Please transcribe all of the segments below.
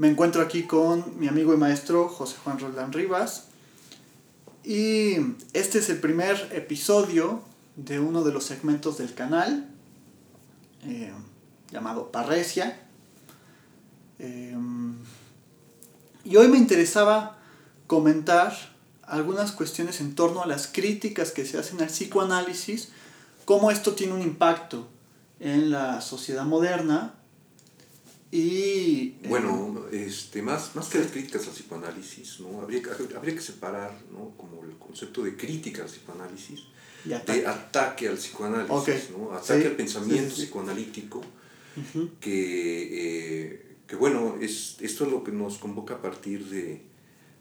Me encuentro aquí con mi amigo y maestro José Juan Roldán Rivas. Y este es el primer episodio de uno de los segmentos del canal eh, llamado Parresia. Eh, y hoy me interesaba comentar algunas cuestiones en torno a las críticas que se hacen al psicoanálisis, cómo esto tiene un impacto en la sociedad moderna y... Bueno, este, más, más que las críticas al psicoanálisis, ¿no? habría, habría que separar ¿no? como el concepto de crítica al psicoanálisis de ataque al psicoanálisis, ¿no? ataque al pensamiento psicoanalítico, que, eh, que, bueno, es, esto es lo que nos convoca a partir de,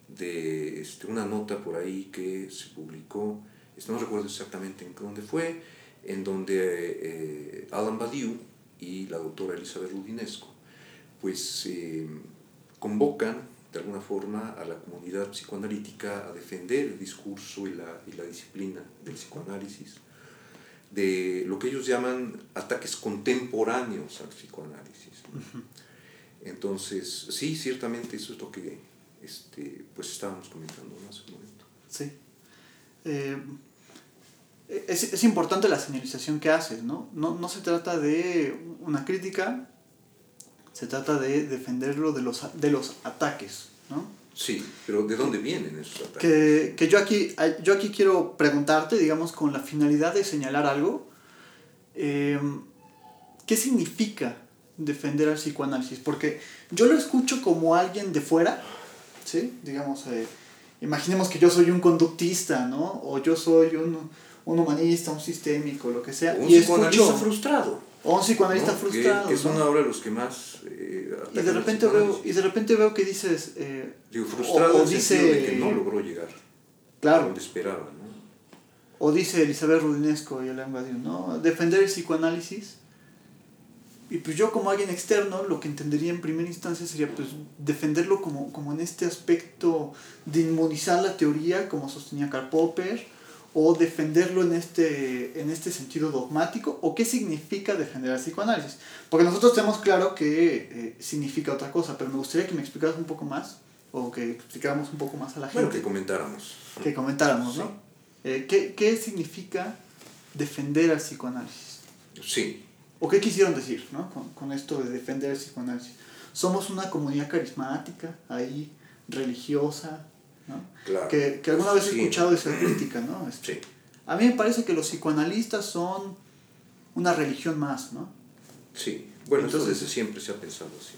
de este, una nota por ahí que se publicó, no recuerdo exactamente en dónde fue, en donde eh, Alan Badiou y la doctora Elizabeth Rudinesco pues eh, convocan de alguna forma a la comunidad psicoanalítica a defender el discurso y la, y la disciplina del psicoanálisis, de lo que ellos llaman ataques contemporáneos al psicoanálisis. Entonces, sí, ciertamente eso es lo que este, pues estábamos comentando hace un momento. Sí. Eh, es, es, importante la señalización que haces, ¿no? ¿no? No se trata de una crítica, se trata de defenderlo de los, de los ataques, ¿no? Sí, pero ¿de dónde vienen esos ataques? Que, que, yo, aquí, yo aquí quiero preguntarte, digamos, con la finalidad de señalar algo, eh, ¿qué significa defender al psicoanálisis? Porque yo lo escucho como alguien de fuera, ¿sí? Digamos, eh, imaginemos que yo soy un conductista, ¿no? O yo soy un, un humanista, un sistémico, lo que sea. Un y psicoanalista frustrado. O un psicoanalista frustrado. Que, que son ahora los que más... Eh, y, de repente veo, y de repente veo que dices... Eh, Digo, frustrado o, o dice, de que no logró llegar. Claro. Esperaba, ¿no? O dice Elizabeth Rudinesco y Alain Badiou, ¿no? Defender el psicoanálisis. Y pues yo como alguien externo, lo que entendería en primera instancia sería pues defenderlo como, como en este aspecto de inmunizar la teoría, como sostenía Karl Popper, o defenderlo en este, en este sentido dogmático, o qué significa defender el psicoanálisis. Porque nosotros tenemos claro que eh, significa otra cosa, pero me gustaría que me explicaras un poco más, o que explicáramos un poco más a la gente. Bueno, que comentáramos. Que comentáramos, ¿no? Eh, ¿qué, ¿Qué significa defender al psicoanálisis? Sí. ¿O qué quisieron decir ¿no? con, con esto de defender el psicoanálisis? Somos una comunidad carismática, ahí, religiosa, ¿no? Claro. Que, que alguna vez he escuchado esa crítica, ¿no? Este, sí. A mí me parece que los psicoanalistas son una religión más, ¿no? Sí, bueno, Entonces, eso siempre se ha pensado así.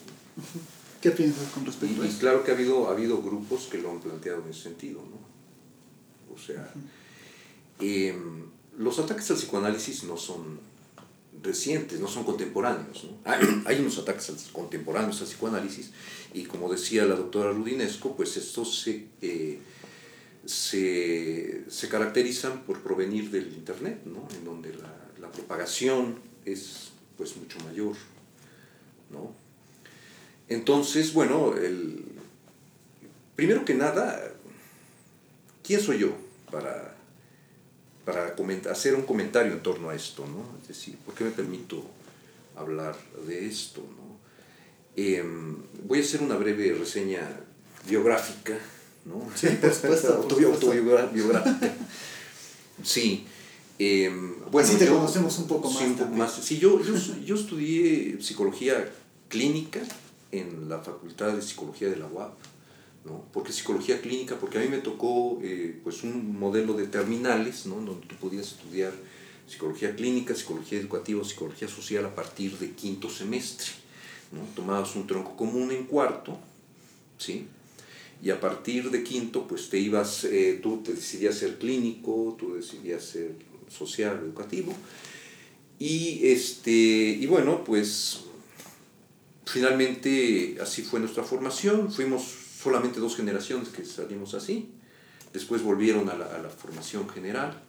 ¿Qué piensas con respecto y, a eso? Y claro que ha habido, ha habido grupos que lo han planteado en ese sentido, ¿no? O sea, uh -huh. eh, los ataques al psicoanálisis no son recientes, no son contemporáneos. ¿no? Hay, unos ataques contemporáneos al psicoanálisis y como decía la doctora Rudinesco, pues estos se, eh, se, se, caracterizan por provenir del Internet, ¿no? en donde la, la, propagación es pues mucho mayor. ¿no? Entonces, bueno, el, primero que nada, ¿quién soy yo para para hacer un comentario en torno a esto, ¿no? Es decir, ¿por qué me permito hablar de esto, ¿no? Eh, voy a hacer una breve reseña biográfica, ¿no? Sí, por supuesto. Autobiográfica. sí. Eh, bueno, Así te yo, conocemos un poco más. Sí, un poco más. Sí, yo, yo, yo estudié psicología clínica en la Facultad de Psicología de la UAP. ¿No? porque psicología clínica, porque a mí me tocó eh, pues un modelo de terminales, ¿no? donde tú podías estudiar psicología clínica, psicología educativa, psicología social a partir de quinto semestre. ¿no? Tomabas un tronco común en cuarto, ¿sí? y a partir de quinto, pues te ibas, eh, tú te decidías ser clínico, tú decidías ser social, educativo, y, este, y bueno, pues finalmente así fue nuestra formación, fuimos solamente dos generaciones que salimos así. Después volvieron a la, formación general.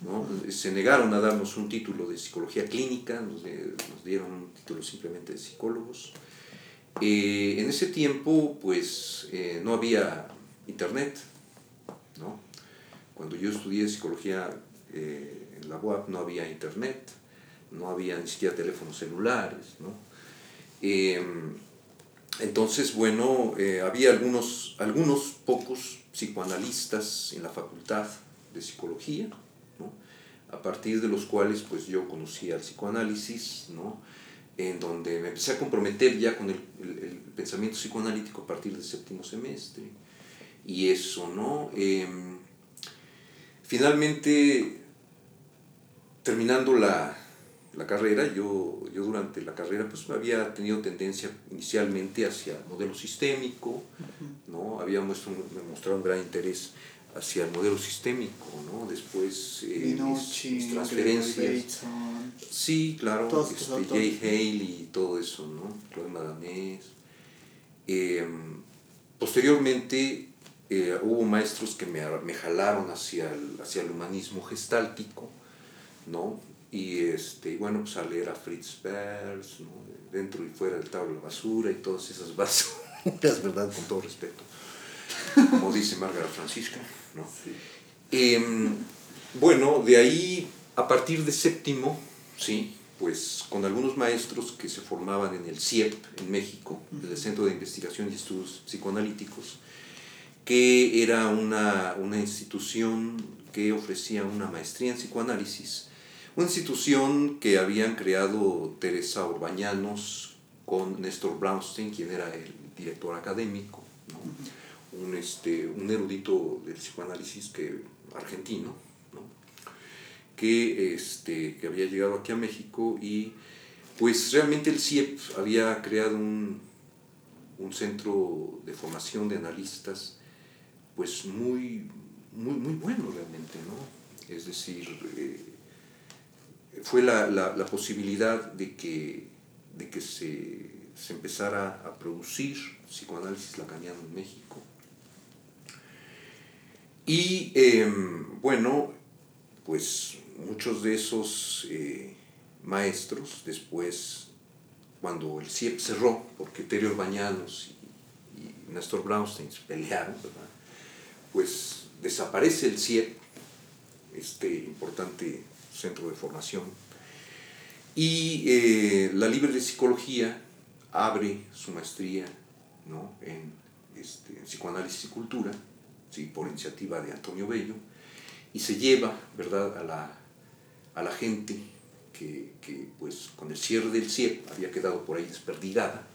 ¿no? Se negaron a darnos un título de psicología clínica, nos, nos dieron un título simplemente de psicólogos. Eh, en ese tiempo, pues, eh, no había internet, ¿no? Cuando yo estudié psicología eh, en la UAP no había internet, no había ni siquiera teléfonos celulares, ¿no? Entonces, bueno, eh, había algunos, algunos pocos psicoanalistas en la facultad de psicología, ¿no? a partir de los cuales pues yo conocí al psicoanálisis, ¿no? en donde me empecé a comprometer ya con el, el, pensamiento psicoanalítico a partir del séptimo semestre. Y eso, ¿no? Em, finalmente, terminando la, la carrera, yo, yo durante la carrera pues había tenido tendencia inicialmente hacia el modelo sistémico, ¿no? Había mostrado, me mostrado un gran interés hacia el modelo sistémico, ¿no? Después eh, mis, transferencias. Sí, claro, este, Jay Haley y todo eso, ¿no? Claude Madanés. Eh, posteriormente eh, hubo maestros que me, me jalaron hacia el, hacia el humanismo gestáltico, ¿no? Y este, bueno, pues a leer a Fritz Perls, ¿no? dentro y fuera del tablo de la basura y todas esas basuras, ¿verdad? Con todo respeto, como dice Margaret Francisca, ¿no? Em, bueno, de ahí, a partir de séptimo, ¿sí? Pues con algunos maestros que se formaban en el CIEP en México, el Centro de Investigación y Estudios Psicoanalíticos, que era una, una institución que ofrecía una maestría en psicoanálisis una institución que habían creado Teresa Orbañanos con Néstor Brownstein, quien era el director académico, un, este, un erudito del psicoanálisis que, argentino, que, este, que había llegado aquí a México y pues realmente el CIEP había creado un, un centro de formación de analistas pues muy, muy, muy bueno realmente, ¿no? Es decir, eh, fue la, la, posibilidad de que, de que se, se, empezara a producir psicoanálisis lacaniano en México. Y em, bueno, pues muchos de esos eh, maestros después, cuando el CIEP cerró, porque Terio Bañanos y, y Néstor Brownstein se pelearon, pues desaparece el CIEP, este importante centro de formación. Y eh, la Libre de Psicología abre su maestría ¿no? en, este, psicoanálisis y cultura, ¿sí? por iniciativa de Antonio Bello, y se lleva ¿verdad? A, la, a la gente que, que, pues, con el cierre del CIEP había quedado por ahí desperdigada.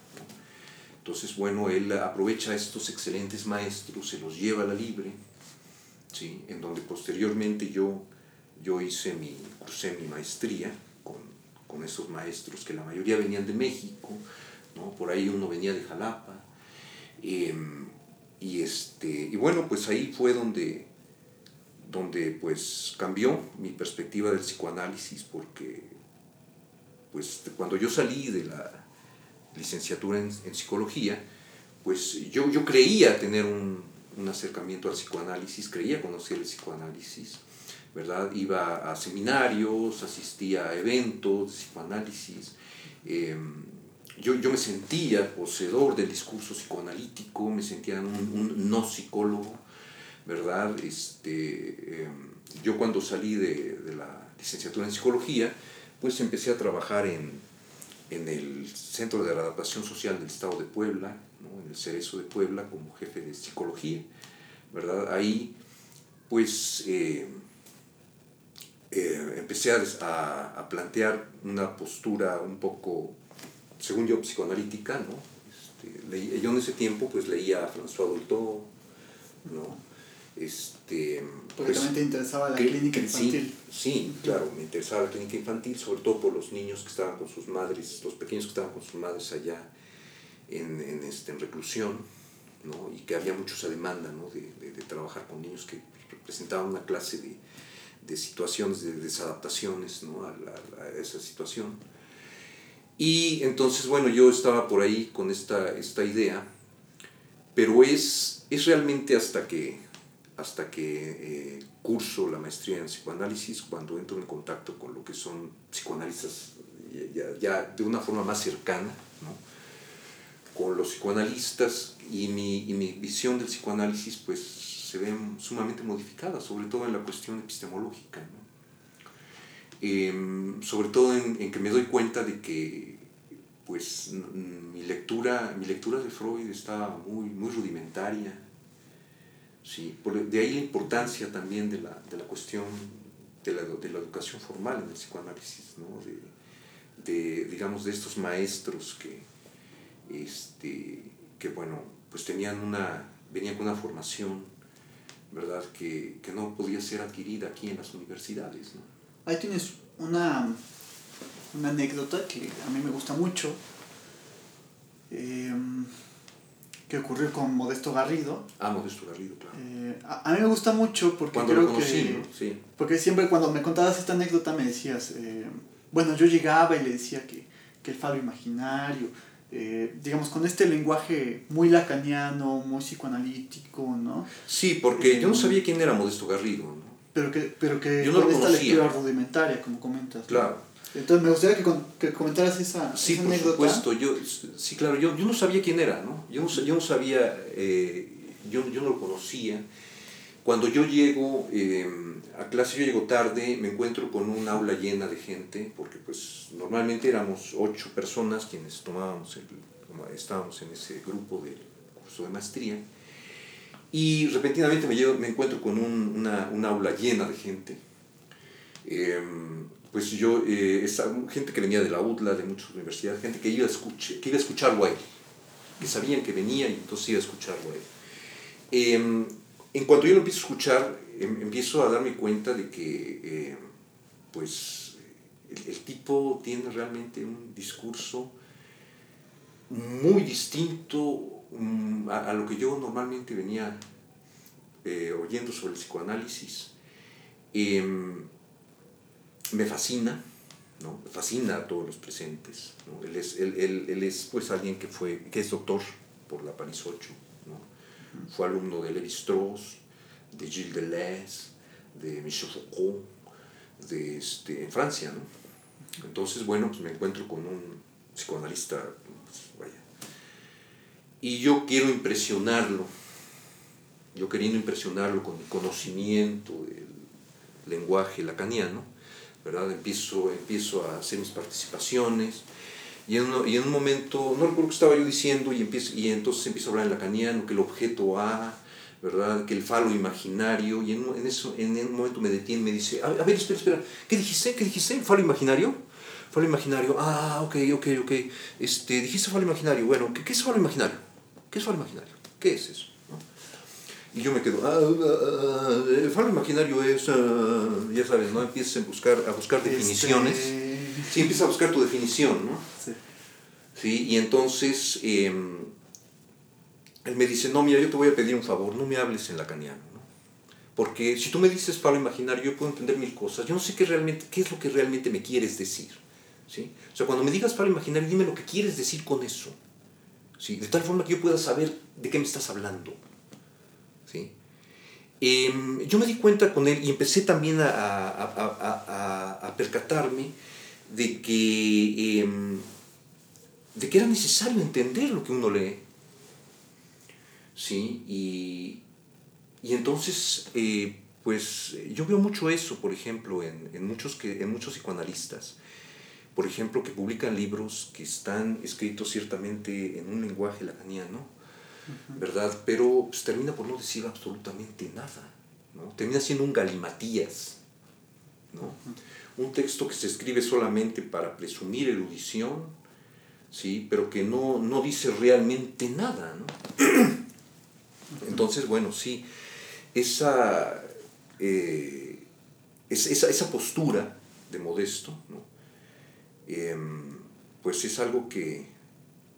Entonces, bueno, él aprovecha a estos excelentes maestros, se los lleva a la Libre, ¿sí? en donde posteriormente yo yo hice mi, cursé mi maestría con, con esos maestros que la mayoría venían de México, ¿no? por ahí uno venía de Jalapa. Em, y, este, y bueno, pues ahí fue donde, donde pues cambió mi perspectiva del psicoanálisis porque pues cuando yo salí de la licenciatura en, en psicología, pues yo, yo creía tener un, un, acercamiento al psicoanálisis, creía conocer el psicoanálisis, ¿verdad? Iba a seminarios, asistía a eventos de psicoanálisis. Em, yo, yo, me sentía poseedor del discurso psicoanalítico, me sentía un, no psicólogo, ¿verdad? Este, em, yo cuando salí de, de, la licenciatura en psicología, pues empecé a trabajar en, en el Centro de Adaptación Social del Estado de Puebla, ¿no? en el Cerezo de Puebla, como jefe de psicología, ¿verdad? Ahí, pues, eh, eh, empecé a, a, plantear una postura un poco, según yo, psicoanalítica, ¿no? Este, yo en ese tiempo pues leía a François Dolto, ¿no? Este, Porque pues, también te interesaba la clínica infantil. Sí, sí, claro, me interesaba la clínica infantil, sobre todo por los niños que estaban con sus madres, los pequeños que estaban con sus madres allá en, en, este, en reclusión, ¿no? y que había mucho esa demanda ¿no? de, de, de trabajar con niños que representaban una clase de, de situaciones, de desadaptaciones ¿no? a, a, esa situación. Y entonces, bueno, yo estaba por ahí con esta, esta idea, pero es, es realmente hasta que, hasta que eh, curso la maestría en psicoanálisis, cuando entro en contacto con lo que son psicoanalistas ya, ya de una forma más cercana, con los psicoanalistas y mi, y mi visión del psicoanálisis, pues se ven sumamente modificadas, sobre todo en la cuestión epistemológica. ¿no? Eh, sobre todo en, en, que me doy cuenta de que pues mi lectura, mi lectura de Freud estaba muy, muy rudimentaria. Sí, de ahí la importancia también de la, de la cuestión de la, de la, educación formal en el psicoanálisis, ¿no? de, de, digamos, de estos maestros que, este, que bueno, pues tenían una, venían con una formación, ¿verdad?, que, que no podía ser adquirida aquí en las universidades, ¿no? Ahí tienes una una anécdota que a mí me gusta mucho, em, que ocurrió con Modesto Garrido. Ah, Modesto Garrido, claro. Eh, a, mí me gusta mucho porque cuando creo lo conocí, que... Sí. Porque siempre cuando me contabas esta anécdota me decías, eh, bueno, yo llegaba y le decía que, que el faro imaginario, eh, digamos, con este lenguaje muy lacaniano, muy psicoanalítico, ¿no? Sí, porque yo no sabía quién era Modesto Garrido, ¿no? Pero que, pero que yo no con esta conocía. lectura rudimentaria, como comentas. ¿no? Claro. Entonces me gustaría que, con- que comentaras esa, Sí, esa por anécdota. supuesto. Yo, sí, claro, yo, yo no sabía quién era, ¿no? Yo no, yo no sabía, eh, yo, yo no lo conocía. Cuando yo llego eh, a clase, yo llego tarde, me encuentro con un aula llena de gente, porque pues normalmente éramos ocho personas quienes tomábamos el, estábamos en ese grupo del curso de maestría. Y repentinamente me, llego- me encuentro con un, una, un aula llena de gente. Em, pues yo, eh, esa- gente que venía de la UDLA, de muchas universidades, gente que iba a, escuch- que iba a escucharlo a él, que sabían que venía y entonces iba a escucharlo a él. Em, en cuanto yo lo empiezo a escuchar, em- empiezo a darme cuenta de que, em, pues, el, tipo tiene realmente un discurso muy distinto mm, a, lo que yo normalmente venía eh, oyendo sobre el psicoanálisis. Em, me fascina, ¿no? Me fascina a todos los presentes. ¿no? Él, es, él, él- es pues alguien que, fue, que es doctor por la París 8, ¿no? Fue alumno de Levi Strauss, de Gilles Deleuze, de Michel Foucault, de este, en Francia. ¿no? Entonces, bueno, pues me encuentro con un psicoanalista, pues, vaya. Y yo quiero impresionarlo, yo queriendo impresionarlo con mi conocimiento del lenguaje lacaniano, ¿verdad? Empiezo, empiezo a hacer mis participaciones y en, un- y en un momento, no recuerdo qué estaba yo diciendo, y, empiezo, y entonces empiezo a hablar en lacaniano, que el objeto A, ¿verdad? Que el falo imaginario, y en, un- en eso, en un momento me detiene me dice, a, a ver, espera, espera, ¿qué dijiste? ¿Qué dijiste? ¿Falo imaginario? Falo imaginario, ah, ok, ok, ok, este, dijiste falo imaginario, bueno, ¿qué, qué es falo imaginario? ¿Qué es falo imaginario? ¿Qué es eso? ¿no? Y yo me quedo, ah, ah, ah, el falo imaginario es, ah", ya sabes, ¿no? Empiezas a buscar, a buscar definiciones. Este, Sí, empiezas a buscar tu definición, ¿no? sí. Sí, y entonces em, él me dice, no, mira, yo te voy a pedir un favor, no me hables en lacaniano, ¿no? Porque si tú me dices falo imaginario, yo puedo entender mil cosas. Yo no sé qué, realmente, qué es lo que realmente me quieres decir, ¿sí? O sea, cuando me digas falo imaginario, dime lo que quieres decir con eso, ¿sí? De tal forma que yo pueda saber de qué me estás hablando, ¿sí? Em, yo me di cuenta con él y empecé también a- a- a- a percatarme de que, em, de que era necesario entender lo que uno lee. ¿Sí? Y, y entonces, eh, pues yo veo mucho eso, por ejemplo, en, en muchos, que, en muchos psicoanalistas, por ejemplo, que publican libros que están escritos ciertamente en un lenguaje lacaniano, ¿verdad? Pero pues, termina por no decir absolutamente nada, ¿no? Termina siendo un galimatías, ¿no? Un texto que se escribe solamente para presumir erudición, ¿sí? Pero que no, no dice realmente nada, ¿no? Entonces, bueno, sí, esa, eh, es- esa, esa postura de modesto. Em, pues es algo que,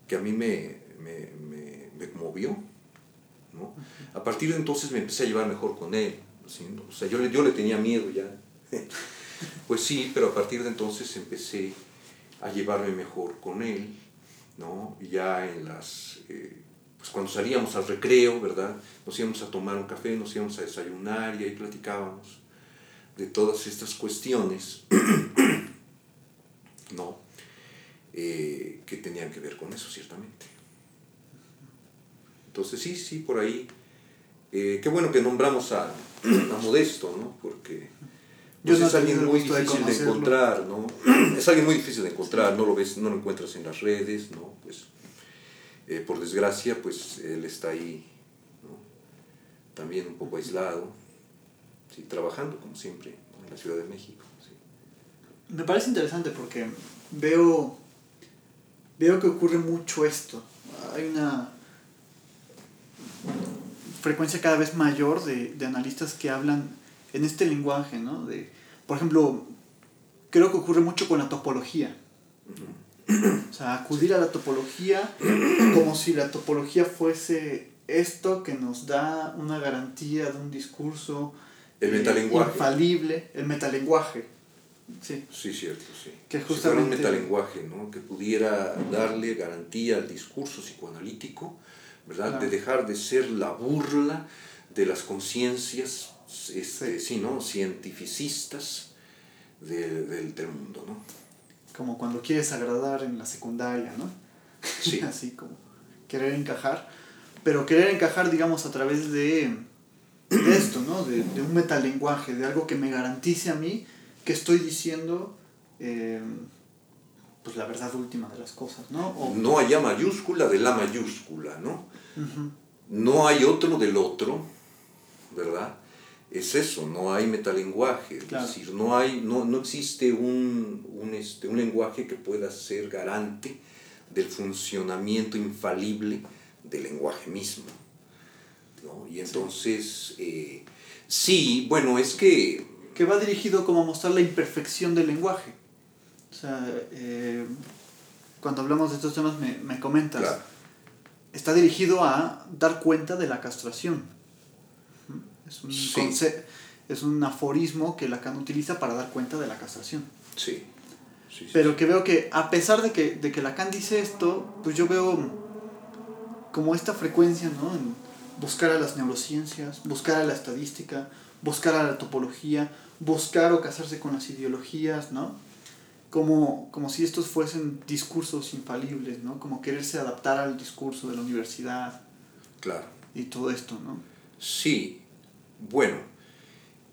que a mí me, me, me, me conmovió. ¿no? A partir de entonces me empecé a llevar mejor con él. ¿sí? O sea, yo le, yo le tenía miedo ya. Pues sí, pero a partir de entonces empecé a llevarme mejor con él, ¿no? Ya en las, eh, pues cuando salíamos al recreo, ¿verdad? Nos íbamos a tomar un café, nos íbamos a desayunar y ahí platicábamos de todas estas cuestiones, ¿no? Eh, que tenían que ver con eso, ciertamente. Entonces sí, sí, por ahí. eh, qué bueno que nombramos a, a Modesto, ¿no? Porque Yo pues es alguien muy difícil de, encontrar, ¿no? es alguien muy difícil de encontrar, no lo ves, no lo encuentras en las redes, ¿no? Pues, eh, por desgracia, pues él está ahí, ¿no? También un poco aislado, sí, trabajando como siempre en la Ciudad de México. Sí. Me parece interesante porque veo, veo que ocurre mucho esto. Hay una frecuencia cada vez mayor de, de analistas que hablan en este lenguaje, ¿no? De, por ejemplo, creo que ocurre mucho con la topología. O sea, acudir a la topología como si la topología fuese esto que nos da una garantía de un discurso el metalenguaje. infalible, el metalenguaje. Sí. sí, cierto, sí. Que justamente... un metalenguaje, ¿no? Que pudiera darle garantía al discurso psicoanalítico, ¿verdad? De dejar de ser la burla de las conciencias este, sí. ¿no? cientificistas del, del, mundo, ¿no? Como cuando quieres agradar en la secundaria, ¿no? Sí. Así como querer encajar, pero querer encajar, digamos, a través de, de esto, ¿no? De, de, un metalenguaje, de algo que me garantice a mí que estoy diciendo eh, pues la verdad última de las cosas, ¿no? No hay mayúscula de la mayúscula, ¿no? No hay otro del otro, ¿verdad? Es eso, no hay metalenguaje, es decir, no, hay, no, no existe un, un, este, un lenguaje que pueda ser garante del funcionamiento infalible del lenguaje mismo. ¿no? Y entonces, eh, sí, bueno, es que... Que va dirigido como a mostrar la imperfección del lenguaje. O sea, eh, cuando hablamos de estos temas me, me comentas, está dirigido a dar cuenta de la castración es un, es un aforismo que Lacan utiliza para dar cuenta de la castración. Sí. Pero que veo que a pesar de que, de que Lacan dice esto, pues yo veo como esta frecuencia, ¿no? En buscar a las neurociencias, buscar a la estadística, buscar a la topología, buscar o casarse con las ideologías, ¿no? Como, como si estos fuesen discursos infalibles, ¿no? Como quererse adaptar al discurso de la universidad. Claro. Y todo esto, ¿no? Sí, bueno,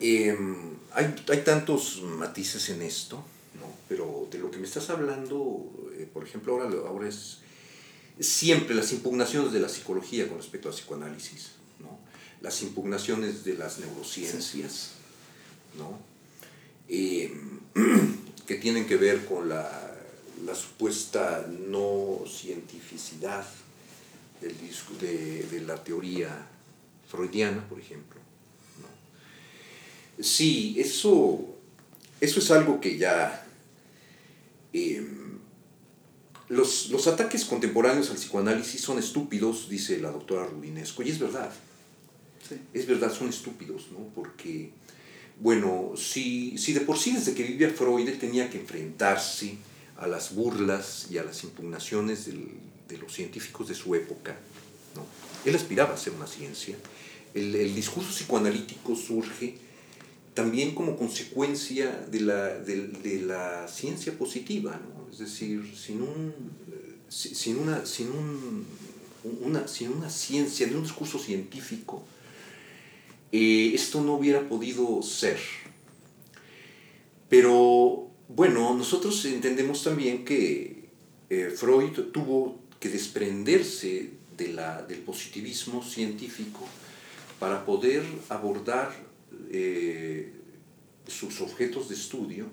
em, hay, tantos matices en esto, ¿no? pero de lo que me estás hablando, eh, por ejemplo, ahora, ahora es siempre las impugnaciones de la psicología con respecto al psicoanálisis, ¿no? las impugnaciones de las neurociencias, ¿no? Em, que tienen que ver con la, la supuesta no cientificidad del de, de la teoría freudiana, por ejemplo. Sí, eso, eso es algo que ya... Em, los, los, ataques contemporáneos al psicoanálisis son estúpidos, dice la doctora Rubinesco, y es verdad. Es verdad, son estúpidos, ¿no? Porque, bueno, si, si de por sí desde que vivía Freud él tenía que enfrentarse a las burlas y a las impugnaciones del, de los científicos de su época, ¿no? Él aspiraba a ser una ciencia. El, el discurso psicoanalítico surge también como consecuencia de la, de, la ciencia positiva, ¿no? es decir, sin, un, sin, una, sin, un, una, sin una ciencia, un discurso científico, eh, esto no hubiera podido ser. Pero bueno, nosotros entendemos también que eh, Freud tuvo que desprenderse de la, del positivismo científico para poder abordar eh, sus objetos de estudio,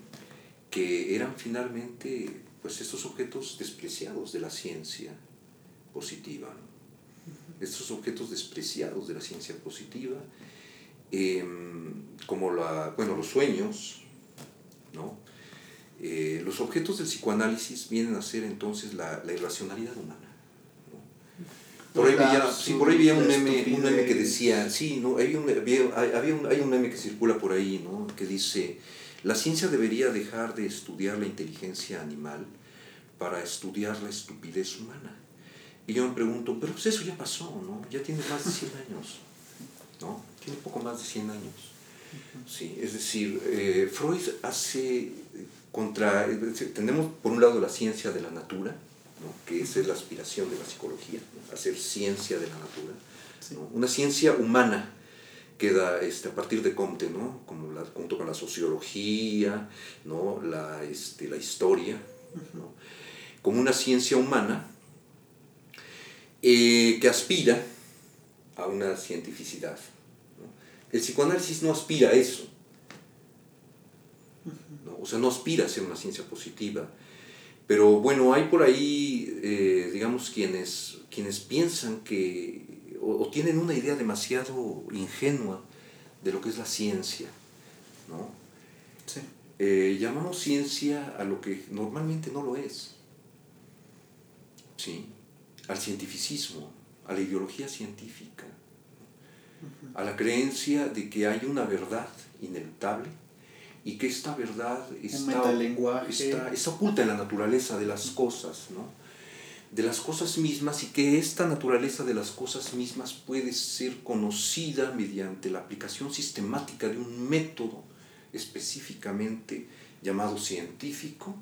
que eran finalmente pues estos objetos despreciados de la ciencia positiva, estos objetos despreciados de la ciencia positiva, em, como la, bueno, los sueños, ¿no? Eh, los objetos del psicoanálisis vienen a ser entonces la, la irracionalidad humana. Por ahí, veía, sí, por ahí un meme, un meme que decía, sí, no, hay un, había, un, hay un meme que circula por ahí, ¿no? que dice, la ciencia debería dejar de estudiar la inteligencia animal para estudiar la estupidez humana. Y yo me pregunto, pero pues eso ya pasó, ¿no? Ya tiene más de 100 años, ¿no? Tiene poco más de 100 años. Sí, es decir, eh, Freud hace contra, tenemos por un lado la ciencia de la natura, que esa es la aspiración de la psicología, hacer ciencia de la natura, una ciencia humana queda este, a partir de Comte, ¿no? Como la, junto con la sociología, ¿no? la, este, la historia, ¿no? como una ciencia humana eh, que aspira a una cientificidad. El psicoanálisis no aspira a eso. ¿no? O sea, no aspira a ser una ciencia positiva. Pero bueno, hay por ahí, eh, digamos, quienes, quienes piensan que, o, tienen una idea demasiado ingenua de lo que es la ciencia, ¿no? Sí. Eh, llamamos ciencia a lo que normalmente no lo es, ¿sí? Al cientificismo, a la ideología científica, a la creencia de que hay una verdad inevitable y que esta verdad está, está, está, oculta en la naturaleza de las cosas, ¿no? de las cosas mismas y que esta naturaleza de las cosas mismas puede ser conocida mediante la aplicación sistemática de un método específicamente llamado científico,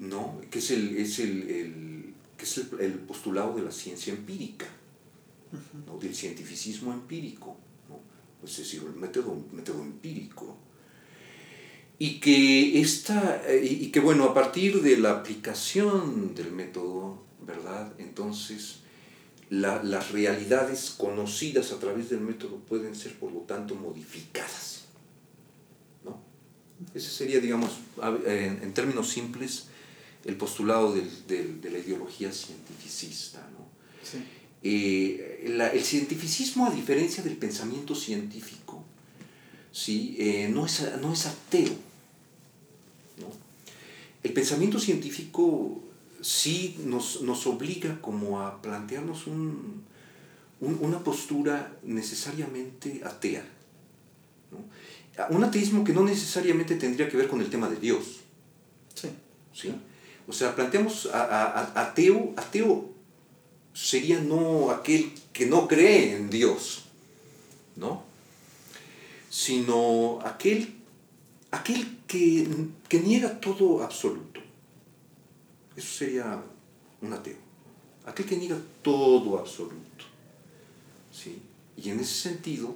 ¿no? que es el, es el, que es el, postulado de la ciencia empírica, ¿no? del cientificismo empírico, ¿no? es decir, el método, método empírico. Y que, esta, eh, y que, bueno, a partir de la aplicación del método, ¿verdad? Entonces, las realidades conocidas a través del método pueden ser, por lo tanto, modificadas. ¿no? Ese sería, digamos, en, términos simples, el postulado del, del, de la ideología cientificista. ¿no? Sí. Eh, el cientificismo, a diferencia del pensamiento científico, ¿sí? Eh, no, es, no es ateo. El pensamiento científico sí nos, nos obliga como a plantearnos un, un, una postura necesariamente atea. ¿no? Un ateísmo que no necesariamente tendría que ver con el tema de Dios. Sí. ¿sí? O sea, planteamos a, a, ateo, ateo sería no aquel que no cree en Dios, ¿no? Sino aquel, aquel que, que niega todo absoluto. Eso sería un ateo. Aquel que niega todo absoluto. ¿sí? Y en ese sentido,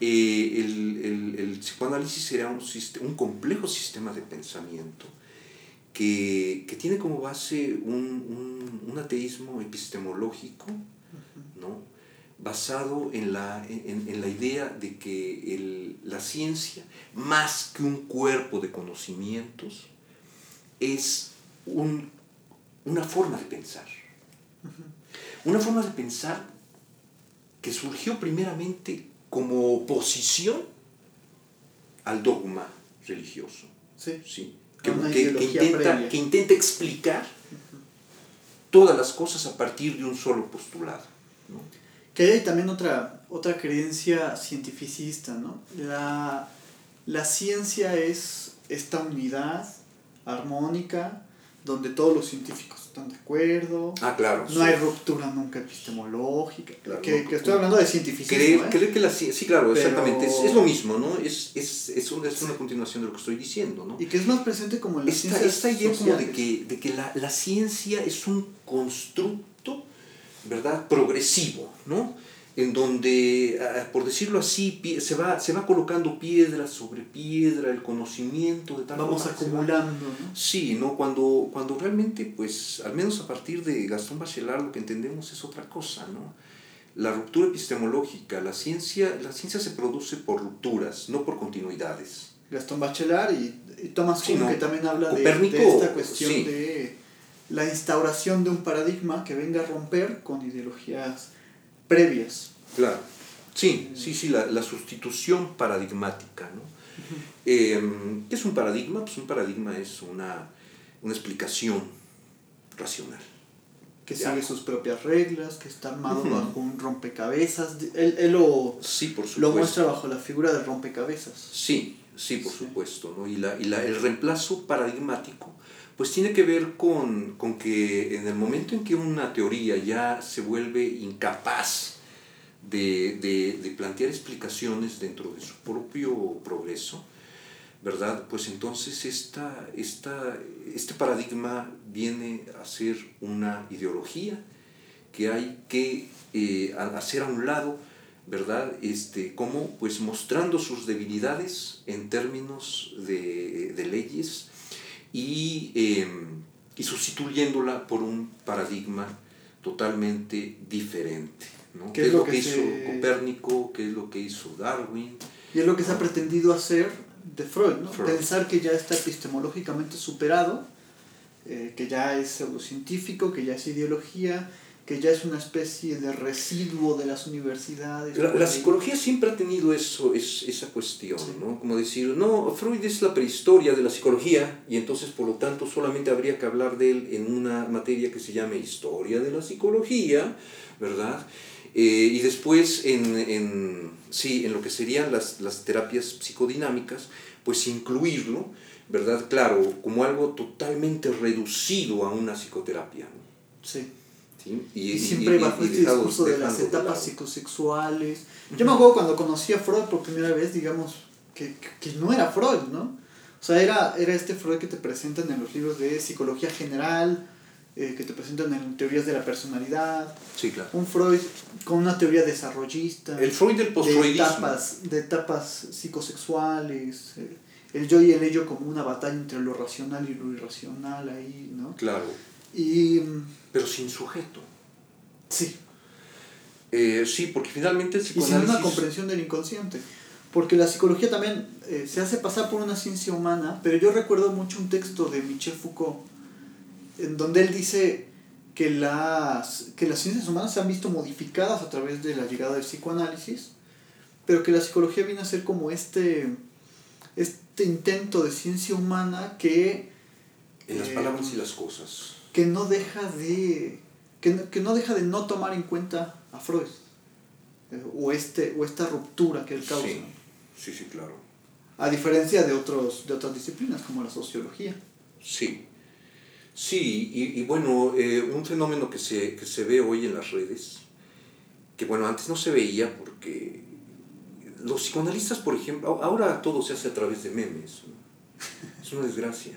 eh, el, el, el, psicoanálisis sería un, un, complejo sistema de pensamiento que, que tiene como base un, un, un ateísmo epistemológico. Basado en la, en, en la idea de que el, la ciencia, más que un cuerpo de conocimientos, es un, una forma de pensar. Una forma de pensar que surgió primeramente como oposición al dogma religioso. Sí. ¿sí? Que, que, que, intenta, que, intenta, explicar todas las cosas a partir de un solo postulado. ¿no? Que hay también otra, otra creencia cientificista, ¿no? La, la ciencia es esta unidad armónica donde todos los científicos están de acuerdo. Ah, claro. No sí. hay ruptura nunca epistemológica. Claro, que, no, que, estoy hablando de cientificismo. Creer, ¿eh? creer que la sí, claro, Pero... exactamente. Es, es, lo mismo, ¿no? Es, es, es, una, es una continuación de lo que estoy diciendo, ¿no? Y que es más presente como en la esta, esta idea como de que, de que la, la ciencia es un constructo, ¿verdad? Progresivo, ¿no? en donde, por decirlo así, se va, se va colocando piedra sobre piedra, el conocimiento de tal Vamos acumulando, ¿no? Sí, ¿no? Cuando, cuando realmente, pues, al menos a partir de Gastón Bachelard, lo que entendemos es otra cosa, ¿no? La ruptura epistemológica, la ciencia, la ciencia se produce por rupturas, no por continuidades. Gastón Bachelard y, y Thomas Kuhn, sí, no, que también habla de, de, esta cuestión sí. de la instauración de un paradigma que venga a romper con ideologías previas. Claro. Sí, sí, sí, la, la sustitución paradigmática, ¿no? Uh -huh. eh, ¿Qué es un paradigma? Pues un paradigma es una, una explicación racional. Que sigue algo. sus propias reglas, que está armado uh -huh. bajo un rompecabezas. Él, él lo, sí, por lo muestra bajo la figura del rompecabezas. Sí, sí, por sí. supuesto. ¿no? Y, la, y la, el reemplazo paradigmático pues tiene que ver con, con, que en el momento en que una teoría ya se vuelve incapaz de, de, de, plantear explicaciones dentro de su propio progreso, ¿verdad? Pues entonces esta, esta, este paradigma viene a ser una ideología que hay que eh, hacer a un lado ¿verdad? Este, como pues mostrando sus debilidades en términos de, de leyes y, em, y, sustituyéndola por un paradigma totalmente diferente. ¿no? ¿Qué, es lo que, hizo Copérnico? ¿Qué es lo que hizo Darwin? Y es lo que se ha pretendido hacer de Freud, ¿no? Pensar que ya está epistemológicamente superado, eh, que ya es pseudocientífico, que ya es ideología, que ya es una especie de residuo de las universidades. La, psicología siempre ha tenido eso, es, esa cuestión, ¿no? Como decir, no, Freud es la prehistoria de la psicología y entonces por lo tanto solamente habría que hablar de él en una materia que se llame historia de la psicología, ¿verdad? Eh, y después en, en, sí, en lo que serían las, las terapias psicodinámicas, pues incluirlo, ¿verdad? Claro, como algo totalmente reducido a una psicoterapia. ¿no? Sí. Y, siempre bajo este discurso de las etapas psicosexuales. Yo me acuerdo cuando conocí a Freud por primera vez, digamos, que, que, no era Freud, ¿no? O sea, era, era este Freud que te presentan en los libros de psicología general, eh, que te presentan en teorías de la personalidad. Sí, claro. Un Freud con una teoría desarrollista. El Freud del De etapas, de etapas psicosexuales. Eh, el yo y el ello como una batalla entre lo racional y lo irracional ahí, ¿no? Claro. Y pero sin sujeto. Sí. Eh, sí, porque finalmente el psicoanálisis... Y sin una comprensión del inconsciente. Porque la psicología también eh, se hace pasar por una ciencia humana, pero yo recuerdo mucho un texto de Michel Foucault, en donde él dice que las, que las ciencias humanas se han visto modificadas a través de la llegada del psicoanálisis, pero que la psicología viene a ser como este, este intento de ciencia humana que... En las palabras y las cosas que no deja de que no, que no deja de no tomar en cuenta a Freud eh, o este o esta ruptura que él causa. Sí, sí, sí claro. A diferencia de otros de otras disciplinas como la sociología. Sí. Sí y, y bueno eh, un fenómeno que se, que se ve hoy en las redes que bueno antes no se veía porque los psicoanalistas por ejemplo ahora todo se hace a través de memes es una desgracia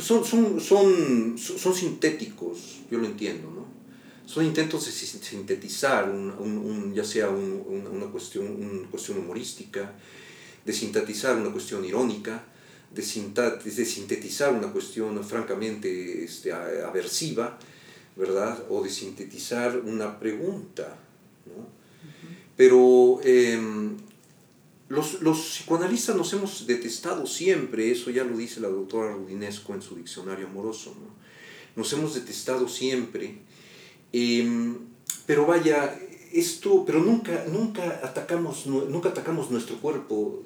son, son, son, son sintéticos, yo lo entiendo, ¿no? Son intentos de sintetizar, un, un, ya sea una, cuestión, una cuestión humorística, de sintetizar una cuestión irónica, de, de sintetizar una cuestión francamente este, aversiva, ¿verdad? O de sintetizar una pregunta, ¿no? Pero em, los, los, psicoanalistas nos hemos detestado siempre, eso ya lo dice la doctora Rudinesco en su diccionario amoroso, ¿no? nos hemos detestado siempre, em, pero vaya, esto, pero nunca, nunca, atacamos, nunca atacamos nuestro cuerpo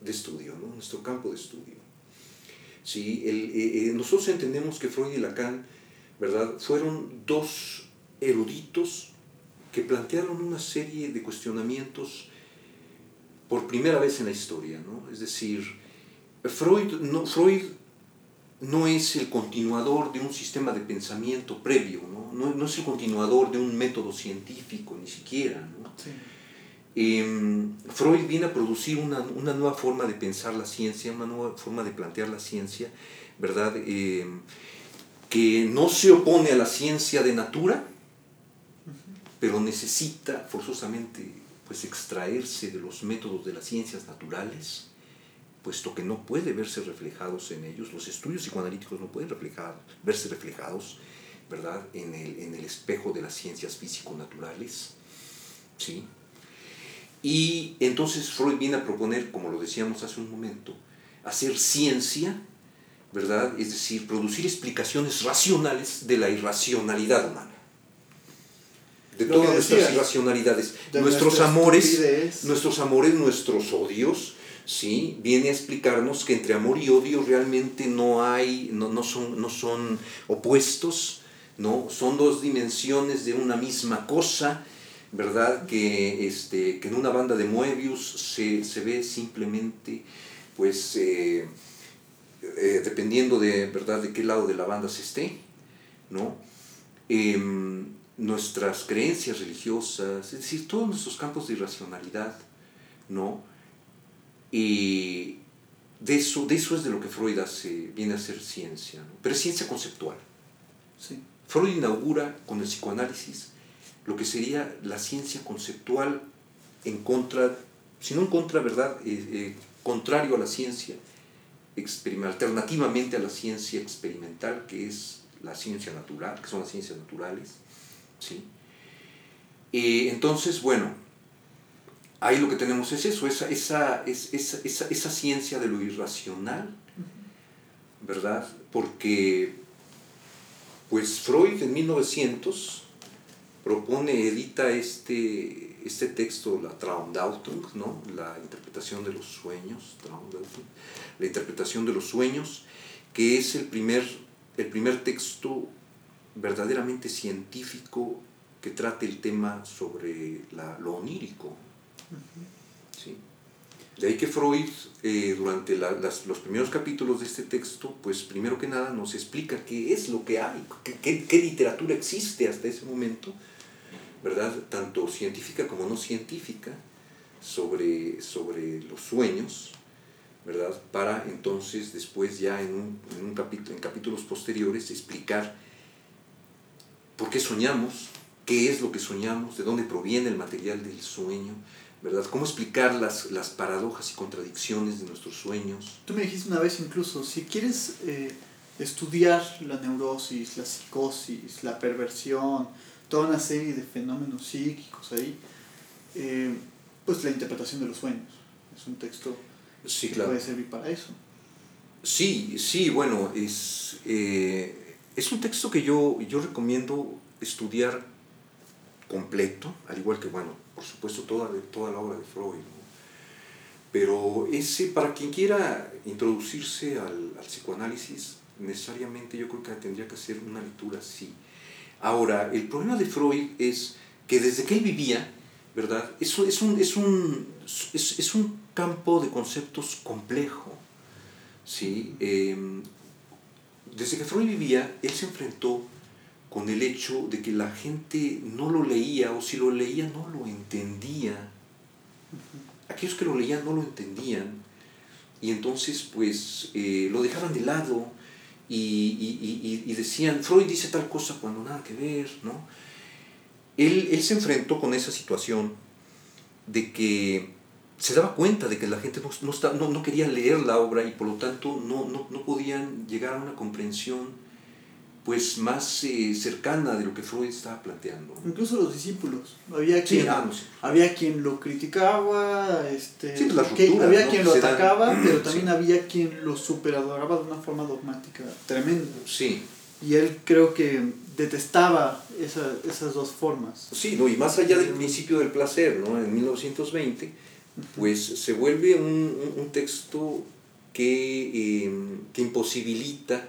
de estudio, nuestro campo de estudio. ¿Sí? Eh, eh, nosotros entendemos que Freud y Lacan ¿verdad? fueron dos eruditos que plantearon una serie de cuestionamientos por primera vez en la historia. ¿no? Es decir, Freud no, Freud no es el continuador de un sistema de pensamiento previo, no, no, no es el continuador de un método científico, ni siquiera. ¿no? Em, Freud viene a producir una, una, nueva forma de pensar la ciencia, una nueva forma de plantear la ciencia, ¿verdad? Em, que no se opone a la ciencia de natura, pero necesita forzosamente pues extraerse de los métodos de las ciencias naturales, puesto que no puede verse reflejados en ellos, los estudios psicoanalíticos no pueden reflejar, verse reflejados ¿verdad? En, el, en el espejo de las ciencias físico-naturales. ¿sí? Y entonces Freud viene a proponer, como lo decíamos hace un momento, hacer ciencia, ¿verdad? Es decir, producir explicaciones racionales de la irracionalidad humana de todas nuestras irracionalidades, nuestros amores, nuestros amores, nuestros odios, ¿sí? Viene a explicarnos que entre amor y odio realmente no hay, no, no, son, no son opuestos, ¿no? Son dos dimensiones de una misma cosa, ¿verdad? Que, este, que en una banda de Moebius se, se ve simplemente, pues, eh, eh, dependiendo de, ¿verdad?, de qué lado de la banda se esté, ¿no? Em, nuestras creencias religiosas, es decir, todos nuestros campos de irracionalidad, ¿no? Y de eso, de eso es de lo que Freud hace, viene a ser ciencia, pero es ciencia conceptual. Sí. Freud inaugura con el psicoanálisis lo que sería la ciencia conceptual en contra, si no en contra, ¿verdad? Eh, eh, contrario a la ciencia, alternativamente a la ciencia experimental, que es la ciencia natural, que son las ciencias naturales. ¿Sí? Eh, entonces, bueno, ahí lo que tenemos es eso, esa, esa, esa, esa, esa ciencia de lo irracional, ¿verdad? Porque, pues Freud en 1900 propone, edita este, este texto, la Traumdeutung, ¿no? la interpretación de los sueños, la interpretación de los sueños, que es el primer, el primer texto verdaderamente científico que trate el tema sobre la, lo onírico. ¿sí? De ahí que Freud, eh, durante los primeros capítulos de este texto, pues primero que nada nos explica qué es lo que hay, qué, qué, literatura existe hasta ese momento, ¿verdad? Tanto científica como no científica, sobre, sobre los sueños, ¿verdad? Para entonces después ya en, un, en, un capítulo, en capítulos posteriores explicar por qué soñamos, qué es lo que soñamos, de dónde proviene el material del sueño, ¿verdad? ¿Cómo explicar las, las paradojas y contradicciones de nuestros sueños? Tú me dijiste una vez incluso, si quieres eh, estudiar la neurosis, la psicosis, la perversión, toda una serie de fenómenos psíquicos ahí, eh, pues la interpretación de los sueños. Es un texto sí, que puede servir para eso. Sí, sí, bueno, es, eh, es un texto que yo, yo recomiendo estudiar completo, al igual que, bueno, por supuesto, toda, toda la obra de Freud. Pero ese, para quien quiera introducirse al, al, psicoanálisis, necesariamente yo creo que tendría que hacer una lectura así. Ahora, el problema de Freud es que desde que él vivía, ¿verdad? Eso es un, es un, es, es un campo de conceptos complejo. ¿sí? Eh, desde que Freud vivía, él se enfrentó con el hecho de que la gente no lo leía o si lo leía no lo entendía. Aquellos que lo leían no lo entendían y entonces pues eh, lo dejaban de lado y, y, y, decían, Freud dice tal cosa cuando nada que ver, ¿no? Él, él se enfrentó con esa situación de que se daba cuenta de que la gente no, no, no, quería leer la obra y por lo tanto no, no, no podían llegar a una comprensión pues más eh, cercana de lo que Freud estaba planteando. Incluso los discípulos. Había quien, ah, había quien lo criticaba, este, pues había quien lo atacaba, pero también había quien lo superadoraba de una forma dogmática tremenda. Sí. Y él creo que detestaba esa, esas dos formas. Sí, no, y más allá del principio del placer, ¿no? en 1920, pues se vuelve un, un, texto que, eh, que imposibilita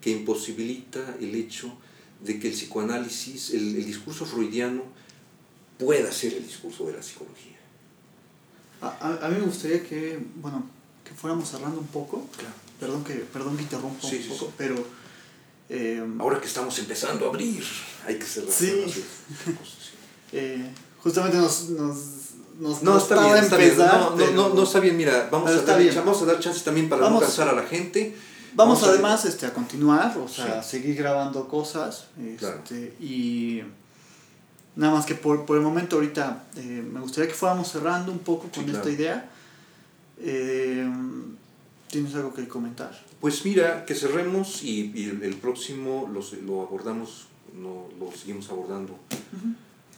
que imposibilita el hecho de que el psicoanálisis, el, el discurso freudiano, pueda ser el discurso de la psicología. A, a, mí me gustaría que, bueno, que fuéramos cerrando un poco. Claro. Perdón que, perdón que interrumpa sí, un sí, poco, sí. pero... Eh, Ahora que estamos empezando a abrir, hay que cerrar. Sí. eh, justamente nos, nos, nos no, está bien, está bien. No, no, no, no, está bien, mira, vamos, a dar, vamos a dar chances también para Vamos. no cansar a la gente. Vamos, Vamos a- además este, a continuar, o sea, Sí. seguir grabando cosas. Este, Claro. Y nada más que por, por el momento ahorita eh, me gustaría que fuéramos cerrando un poco Sí, con claro. esta idea. Eh, ¿Tienes algo que comentar? Pues mira, que cerremos y, y el, el próximo los, lo abordamos, no, lo seguimos abordando.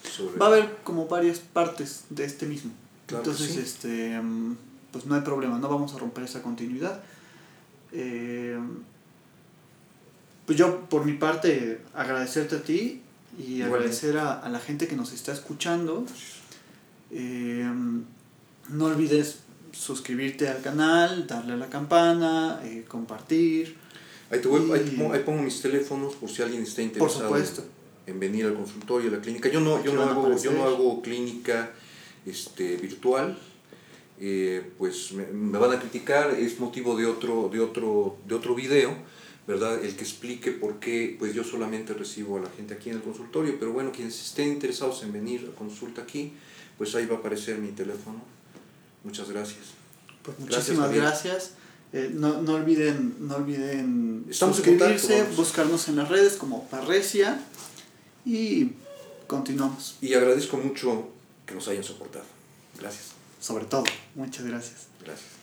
Sobre- Va a haber como varias partes de este mismo. Claro Entonces, sí. este, mm, pues no hay problema, no vamos a romper esa continuidad. Eh, pues yo, por mi parte, agradecerte a ti y agradecer a, a la gente que nos está escuchando. Eh, no olvides suscribirte al canal, darle a la campana, eh, compartir. Ahí, te voy- ahí y- pongo, ahí pongo mis teléfonos por si alguien está Por interesado supuesto. En venir al consultorio, a la clínica. Yo no, yo Aquí no, hago, yo no hago clínica este, virtual. eh, pues me, me van a criticar, es motivo de otro, de otro, de otro video, ¿verdad? El que explique por qué pues yo solamente recibo a la gente aquí en el consultorio, pero bueno, quienes estén interesados en venir a consulta aquí, pues ahí va a aparecer mi teléfono. Muchas gracias. Pues Gracias, muchísimas Javier. gracias. Eh, no, no olviden, no olviden Estamos en suscribirse, contacto, buscarnos en las redes como Parresia y continuamos. Y agradezco mucho que nos hayan soportado. Gracias. Sobre todo, muchas gracias. Gracias.